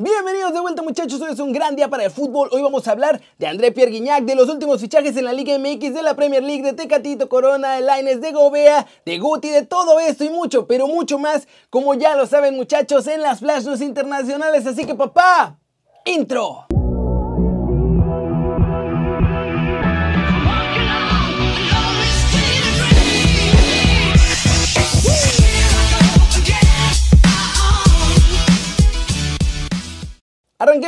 Bienvenidos de vuelta muchachos, hoy es un gran día para el fútbol. Hoy vamos a hablar de André Pierre Guignac, de los últimos fichajes en la Liga MX, de la Premier League, de Tecatito Corona, de Laines, de Gobea, de Guti, de todo esto y mucho, pero mucho más, como ya lo saben muchachos, en las Flash News internacionales. Así que papá, intro.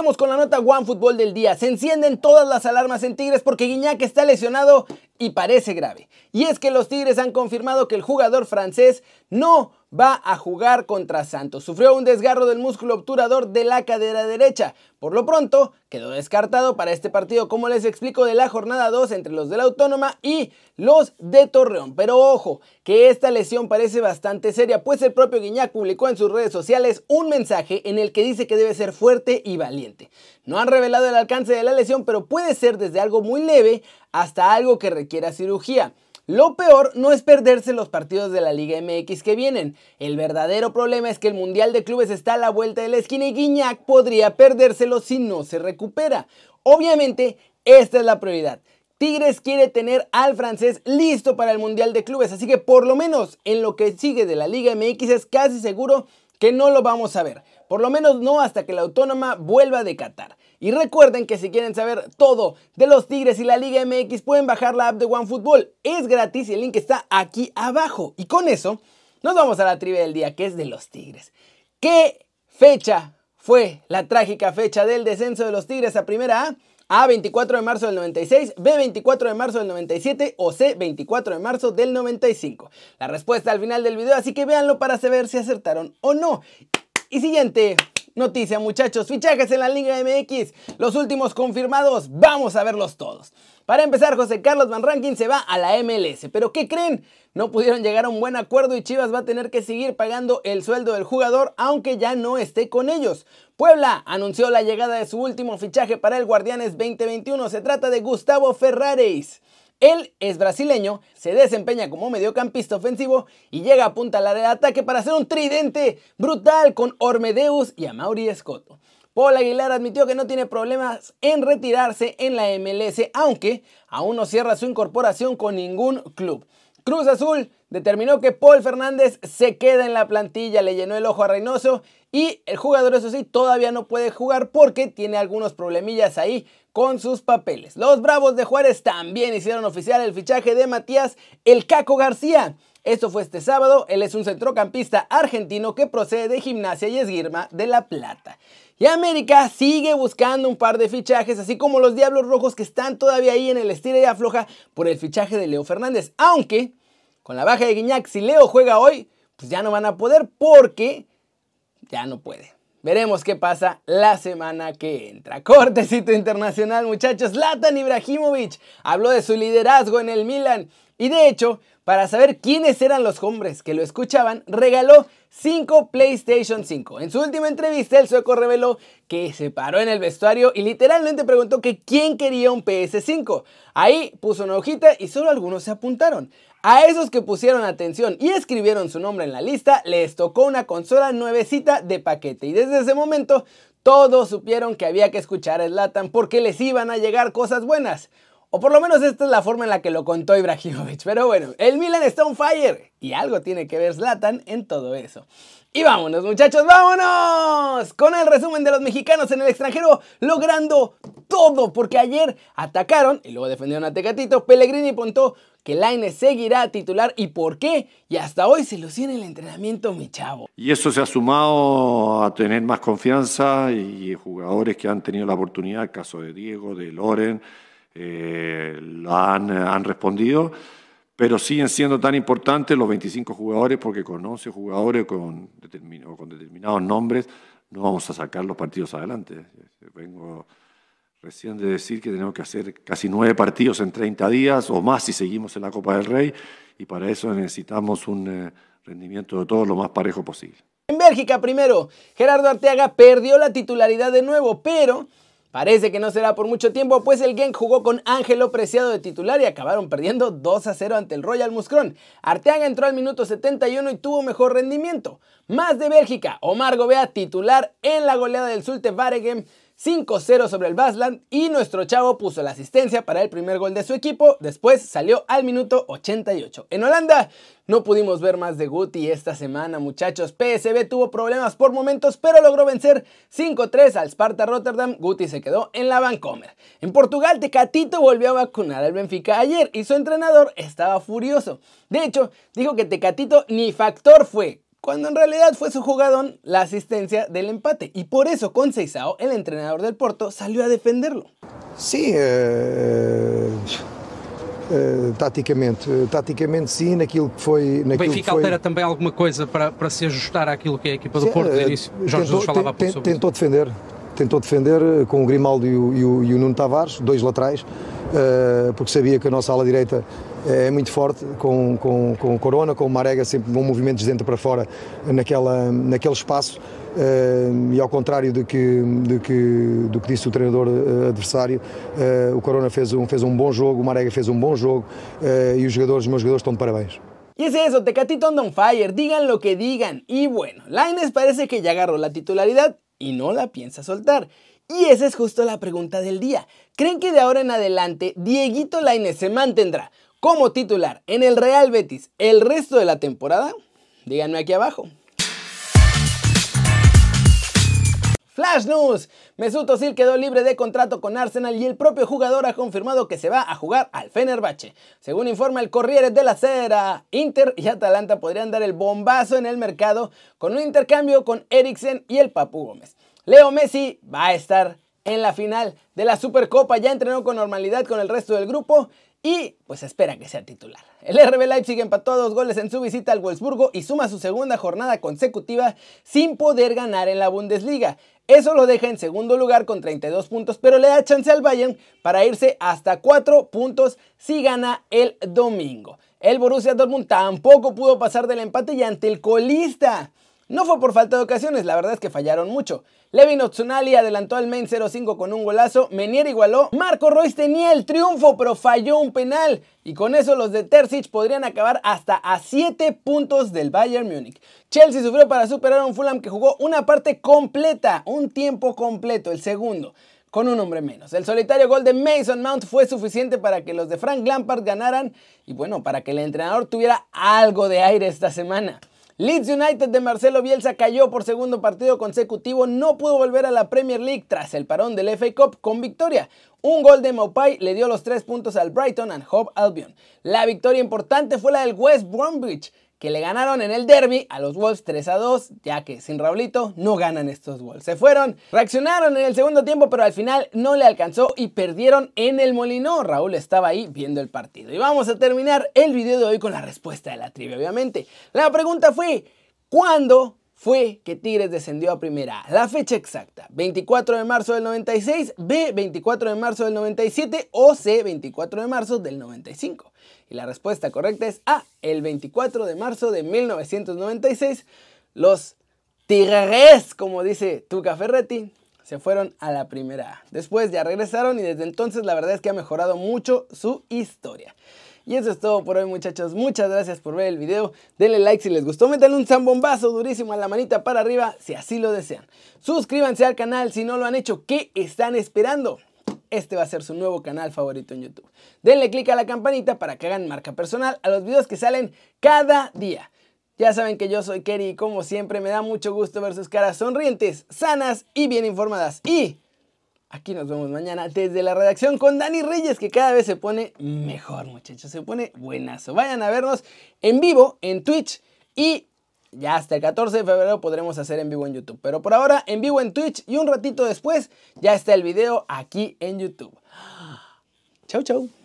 Con la nota One Fútbol del día. Se encienden todas las alarmas en Tigres porque Guiñac está lesionado y parece grave. Y es que los Tigres han confirmado que el jugador francés no va a jugar contra Santos. Sufrió un desgarro del músculo obturador de la cadera derecha. Por lo pronto, quedó descartado para este partido, como les explico, de la jornada 2 entre los de la Autónoma y los de Torreón. Pero ojo, que esta lesión parece bastante seria, pues el propio Guiñac publicó en sus redes sociales un mensaje en el que dice que debe ser fuerte y valiente. No han revelado el alcance de la lesión, pero puede ser desde algo muy leve hasta algo que requiera cirugía. Lo peor no es perderse los partidos de la Liga MX que vienen. El verdadero problema es que el Mundial de Clubes está a la vuelta de la esquina y Guiñac podría perdérselo si no se recupera. Obviamente, esta es la prioridad. Tigres quiere tener al francés listo para el Mundial de Clubes, así que por lo menos en lo que sigue de la Liga MX es casi seguro que no lo vamos a ver. Por lo menos no hasta que la autónoma vuelva de Qatar. Y recuerden que si quieren saber todo de los Tigres y la Liga MX pueden bajar la app de OneFootball. Es gratis y el link está aquí abajo. Y con eso nos vamos a la trivia del día que es de los Tigres. ¿Qué fecha fue la trágica fecha del descenso de los Tigres a Primera A? A 24 de marzo del 96, B 24 de marzo del 97 o C 24 de marzo del 95. La respuesta al final del video, así que véanlo para saber si acertaron o no. Y siguiente noticia muchachos, fichajes en la Liga MX, los últimos confirmados, vamos a verlos todos. Para empezar, José Carlos Van Rankin se va a la MLS, pero ¿qué creen? No pudieron llegar a un buen acuerdo y Chivas va a tener que seguir pagando el sueldo del jugador aunque ya no esté con ellos. Puebla anunció la llegada de su último fichaje para el Guardianes 2021, se trata de Gustavo Ferrares. Él es brasileño, se desempeña como mediocampista ofensivo y llega a punta al de ataque para hacer un tridente brutal con Ormedeus y Amaury Escoto. Paul Aguilar admitió que no tiene problemas en retirarse en la MLS, aunque aún no cierra su incorporación con ningún club. Cruz Azul determinó que Paul Fernández se queda en la plantilla, le llenó el ojo a Reynoso y el jugador eso sí todavía no puede jugar porque tiene algunos problemillas ahí con sus papeles. Los Bravos de Juárez también hicieron oficial el fichaje de Matías El Caco García. Esto fue este sábado, él es un centrocampista argentino que procede de Gimnasia y Esgrima de La Plata. Y América sigue buscando un par de fichajes, así como los Diablos Rojos que están todavía ahí en el estilo y afloja por el fichaje de Leo Fernández. Aunque, con la baja de Guiñac, si Leo juega hoy, pues ya no van a poder porque ya no puede. Veremos qué pasa la semana que entra. Cortecito internacional, muchachos. Latan Ibrahimovic habló de su liderazgo en el Milan. Y de hecho, para saber quiénes eran los hombres que lo escuchaban, regaló 5 PlayStation 5. En su última entrevista, el sueco reveló que se paró en el vestuario y literalmente preguntó que quién quería un PS5. Ahí puso una hojita y solo algunos se apuntaron. A esos que pusieron atención y escribieron su nombre en la lista, les tocó una consola nuevecita de paquete. Y desde ese momento, todos supieron que había que escuchar a Slatan porque les iban a llegar cosas buenas. O por lo menos esta es la forma en la que lo contó Ibrahimovic. Pero bueno, el Milan está on fire. Y algo tiene que ver Zlatan en todo eso. Y vámonos muchachos, vámonos con el resumen de los mexicanos en el extranjero logrando todo. Porque ayer atacaron y luego defendieron a Tecatito. Pellegrini puntó que Laine seguirá titular y por qué. Y hasta hoy se lució en el entrenamiento, mi chavo. Y eso se ha sumado a tener más confianza y jugadores que han tenido la oportunidad, el caso de Diego, de Loren, eh, han, han respondido pero siguen siendo tan importantes los 25 jugadores porque con 11 jugadores con, con determinados nombres no vamos a sacar los partidos adelante. Vengo recién de decir que tenemos que hacer casi nueve partidos en 30 días o más si seguimos en la Copa del Rey y para eso necesitamos un eh, rendimiento de todo lo más parejo posible. En Bélgica primero, Gerardo Arteaga perdió la titularidad de nuevo, pero Parece que no será por mucho tiempo, pues el Genk jugó con Ángelo Preciado de titular y acabaron perdiendo 2 a 0 ante el Royal Muscron. Arteaga entró al minuto 71 y tuvo mejor rendimiento. Más de Bélgica, Omar Gobea titular en la goleada del Zulte Waregem 5-0 sobre el Basland y nuestro chavo puso la asistencia para el primer gol de su equipo, después salió al minuto 88. En Holanda no pudimos ver más de Guti esta semana muchachos, PSB tuvo problemas por momentos pero logró vencer 5-3 al Sparta Rotterdam, Guti se quedó en la Vancomer. En Portugal Tecatito volvió a vacunar al Benfica ayer y su entrenador estaba furioso. De hecho, dijo que Tecatito ni factor fue, cuando en realidad fue su jugadón la asistencia del empate. Y por eso con Seisao, el entrenador del Porto, salió a defenderlo. Sim, uh, uh, taticamente, taticamente sim, naquilo que foi... Naquilo o Benfica foi... altera também alguma coisa para, para se ajustar àquilo que é a equipa do sim, Porto, início. Jorge tentou, Jesus falava tem, sobre Tentou isso. defender, tentou defender com o Grimaldo e o, e o, e o Nuno Tavares, dois laterais, porque sabia que a nossa ala direita é muito forte com, com, com Corona, com Marega, sempre com movimentos de dentro para fora naquela, naquele espaço. Uh, e ao contrário do que, do que, do que disse o treinador uh, adversário, uh, o Corona fez um, fez um bom jogo, o Marega fez um bom jogo e os jogadores, os meus jogadores estão de parabéns. Y es eso, Tecatito on fire, digan lo que digan. Y bueno, Laines parece que ya agarró la titularidad y no la piensa soltar. Y esa es justo la pregunta del día. ¿Creen que de ahora en adelante Dieguito Laines se mantendrá como titular en el Real Betis el resto de la temporada? Díganme aquí abajo. Flash News. Mesut Özil quedó libre de contrato con Arsenal y el propio jugador ha confirmado que se va a jugar al Fenerbahce. Según informa el Corriere la Sera, Inter y Atalanta podrían dar el bombazo en el mercado con un intercambio con Eriksen y el Papu Gómez. Leo Messi va a estar en la final de la Supercopa, ya entrenó con normalidad con el resto del grupo y pues espera que sea titular. El RB Leipzig empató dos goles en su visita al Wolfsburgo y suma su segunda jornada consecutiva sin poder ganar en la Bundesliga. Eso lo deja en segundo lugar con 32 puntos, pero le da chance al Bayern para irse hasta 4 puntos si gana el domingo. El Borussia Dortmund tampoco pudo pasar del empate y ante el colista no fue por falta de ocasiones, la verdad es que fallaron mucho. Levin Otsunali adelantó al Main 0-5 con un golazo, Menier igualó, Marco Royce tenía el triunfo pero falló un penal y con eso los de Terzic podrían acabar hasta a 7 puntos del Bayern Múnich. Chelsea sufrió para superar a un Fulham que jugó una parte completa, un tiempo completo, el segundo con un hombre menos. El solitario gol de Mason Mount fue suficiente para que los de Frank Lampard ganaran y bueno, para que el entrenador tuviera algo de aire esta semana. Leeds United de Marcelo Bielsa cayó por segundo partido consecutivo, no pudo volver a la Premier League tras el parón del FA Cup con victoria. Un gol de Maupai le dio los tres puntos al Brighton and Hove Albion. La victoria importante fue la del West Bromwich, que le ganaron en el derby a los Wolves 3 a 2, ya que sin Raulito no ganan estos Wolves. Se fueron, reaccionaron en el segundo tiempo, pero al final no le alcanzó y perdieron en el Molino. Raúl estaba ahí viendo el partido. Y vamos a terminar el video de hoy con la respuesta de la trivia, obviamente. La pregunta fue, ¿cuándo fue que Tigres descendió a primera. La fecha exacta, 24 de marzo del 96, B, 24 de marzo del 97 o C, 24 de marzo del 95. Y la respuesta correcta es A, el 24 de marzo de 1996. Los Tigres, como dice Tuca Ferretti, se fueron a la primera A. Después ya regresaron y desde entonces la verdad es que ha mejorado mucho su historia. Y eso es todo por hoy muchachos, muchas gracias por ver el video, denle like si les gustó, métanle un zambombazo durísimo a la manita para arriba si así lo desean. Suscríbanse al canal si no lo han hecho, ¿qué están esperando? Este va a ser su nuevo canal favorito en YouTube. Denle click a la campanita para que hagan marca personal a los videos que salen cada día. Ya saben que yo soy Kerry y como siempre me da mucho gusto ver sus caras sonrientes, sanas y bien informadas. Y Aquí nos vemos mañana desde la redacción con Dani Reyes, que cada vez se pone mejor, muchachos. Se pone buenazo. Vayan a vernos en vivo en Twitch y ya hasta el 14 de febrero podremos hacer en vivo en YouTube. Pero por ahora en vivo en Twitch y un ratito después ya está el video aquí en YouTube. Chau, chau.